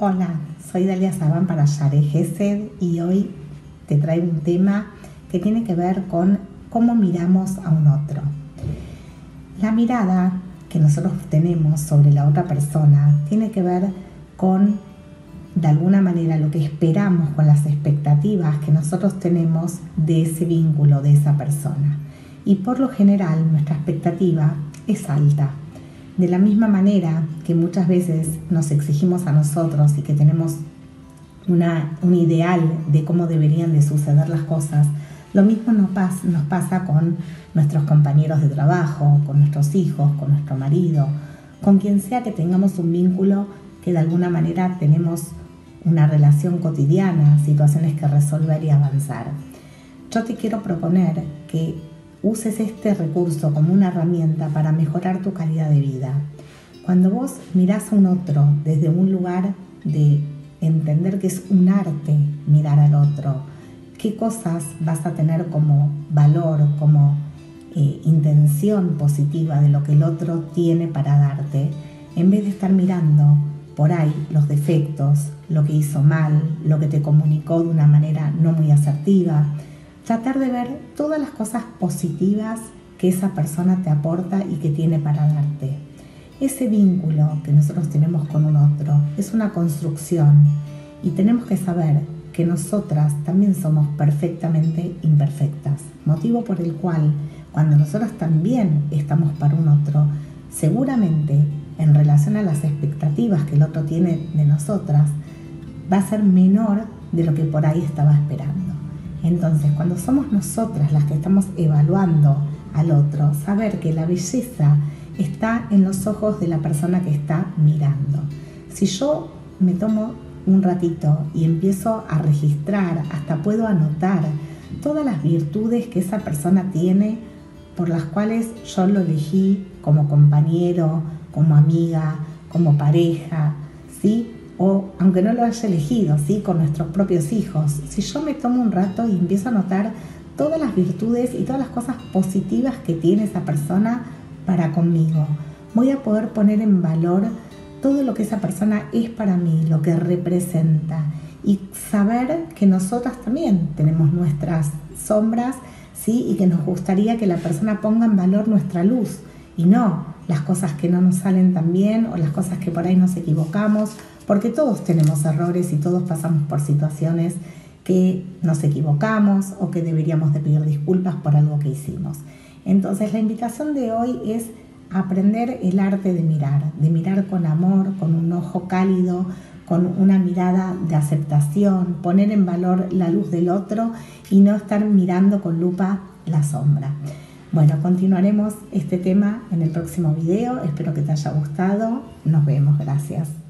Hola, soy Dalia Saban para Share Gesed y hoy te traigo un tema que tiene que ver con cómo miramos a un otro. La mirada que nosotros tenemos sobre la otra persona tiene que ver con, de alguna manera, lo que esperamos con las expectativas que nosotros tenemos de ese vínculo, de esa persona. Y por lo general nuestra expectativa es alta. De la misma manera que muchas veces nos exigimos a nosotros y que tenemos una, un ideal de cómo deberían de suceder las cosas, lo mismo nos, nos pasa con nuestros compañeros de trabajo, con nuestros hijos, con nuestro marido, con quien sea que tengamos un vínculo que de alguna manera tenemos una relación cotidiana, situaciones que resolver y avanzar. Yo te quiero proponer que uses este recurso como una herramienta para mejorar tu calidad de vida. Cuando vos mirás a un otro desde un lugar de entender que es un arte mirar al otro, qué cosas vas a tener como valor, como eh, intención positiva de lo que el otro tiene para darte, en vez de estar mirando por ahí los defectos, lo que hizo mal, lo que te comunicó de una manera no muy asertiva, tratar de ver todas las cosas positivas que esa persona te aporta y que tiene para darte. Ese vínculo que nosotros tenemos con un otro es una construcción y tenemos que saber que nosotras también somos perfectamente imperfectas, motivo por el cual cuando nosotras también estamos para un otro, seguramente en relación a las expectativas que el otro tiene de nosotras, va a ser menor de lo que por ahí estaba esperando. Entonces, cuando somos nosotras las que estamos evaluando al otro, saber que la belleza está en los ojos de la persona que está mirando. Si yo me tomo un ratito y empiezo a registrar, hasta puedo anotar todas las virtudes que esa persona tiene por las cuales yo lo elegí como compañero, como amiga, como pareja, ¿sí? O aunque no lo haya elegido, ¿sí? con nuestros propios hijos, si yo me tomo un rato y empiezo a notar todas las virtudes y todas las cosas positivas que tiene esa persona para conmigo, voy a poder poner en valor todo lo que esa persona es para mí, lo que representa y saber que nosotras también tenemos nuestras sombras, ¿sí? Y que nos gustaría que la persona ponga en valor nuestra luz y no las cosas que no nos salen tan bien o las cosas que por ahí nos equivocamos porque todos tenemos errores y todos pasamos por situaciones que nos equivocamos o que deberíamos de pedir disculpas por algo que hicimos. Entonces la invitación de hoy es aprender el arte de mirar, de mirar con amor, con un ojo cálido, con una mirada de aceptación, poner en valor la luz del otro y no estar mirando con lupa la sombra. Bueno, continuaremos este tema en el próximo video. Espero que te haya gustado. Nos vemos. Gracias.